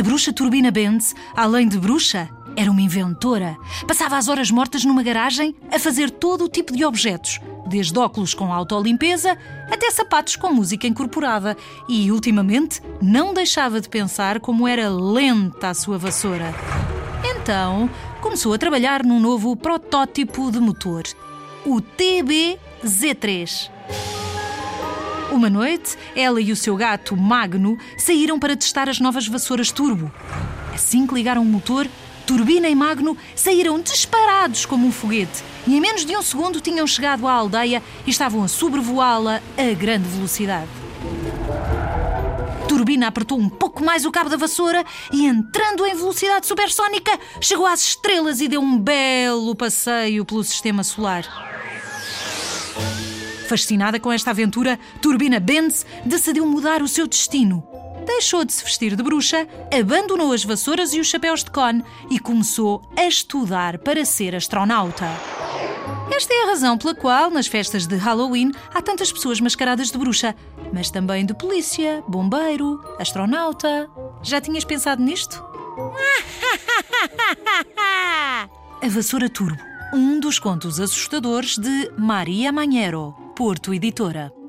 A bruxa Turbina Benz, além de bruxa, era uma inventora. Passava as horas mortas numa garagem a fazer todo o tipo de objetos, desde óculos com autolimpeza até sapatos com música incorporada. E, ultimamente, não deixava de pensar como era lenta a sua vassoura. Então, começou a trabalhar num novo protótipo de motor, o TB-Z3. Uma noite, ela e o seu gato Magno saíram para testar as novas vassouras turbo. Assim que ligaram o motor, Turbina e Magno saíram disparados como um foguete e em menos de um segundo tinham chegado à aldeia e estavam a sobrevoá-la a grande velocidade. Turbina apertou um pouco mais o cabo da vassoura e, entrando em velocidade supersónica, chegou às estrelas e deu um belo passeio pelo sistema solar. Fascinada com esta aventura, Turbina Benz decidiu mudar o seu destino deixou de se vestir de bruxa, abandonou as vassouras e os chapéus de cone e começou a estudar para ser astronauta. Esta é a razão pela qual, nas festas de Halloween, há tantas pessoas mascaradas de bruxa, mas também de polícia, bombeiro, astronauta. Já tinhas pensado nisto? A Vassoura Turbo, um dos contos assustadores de Maria Manhero, Porto Editora.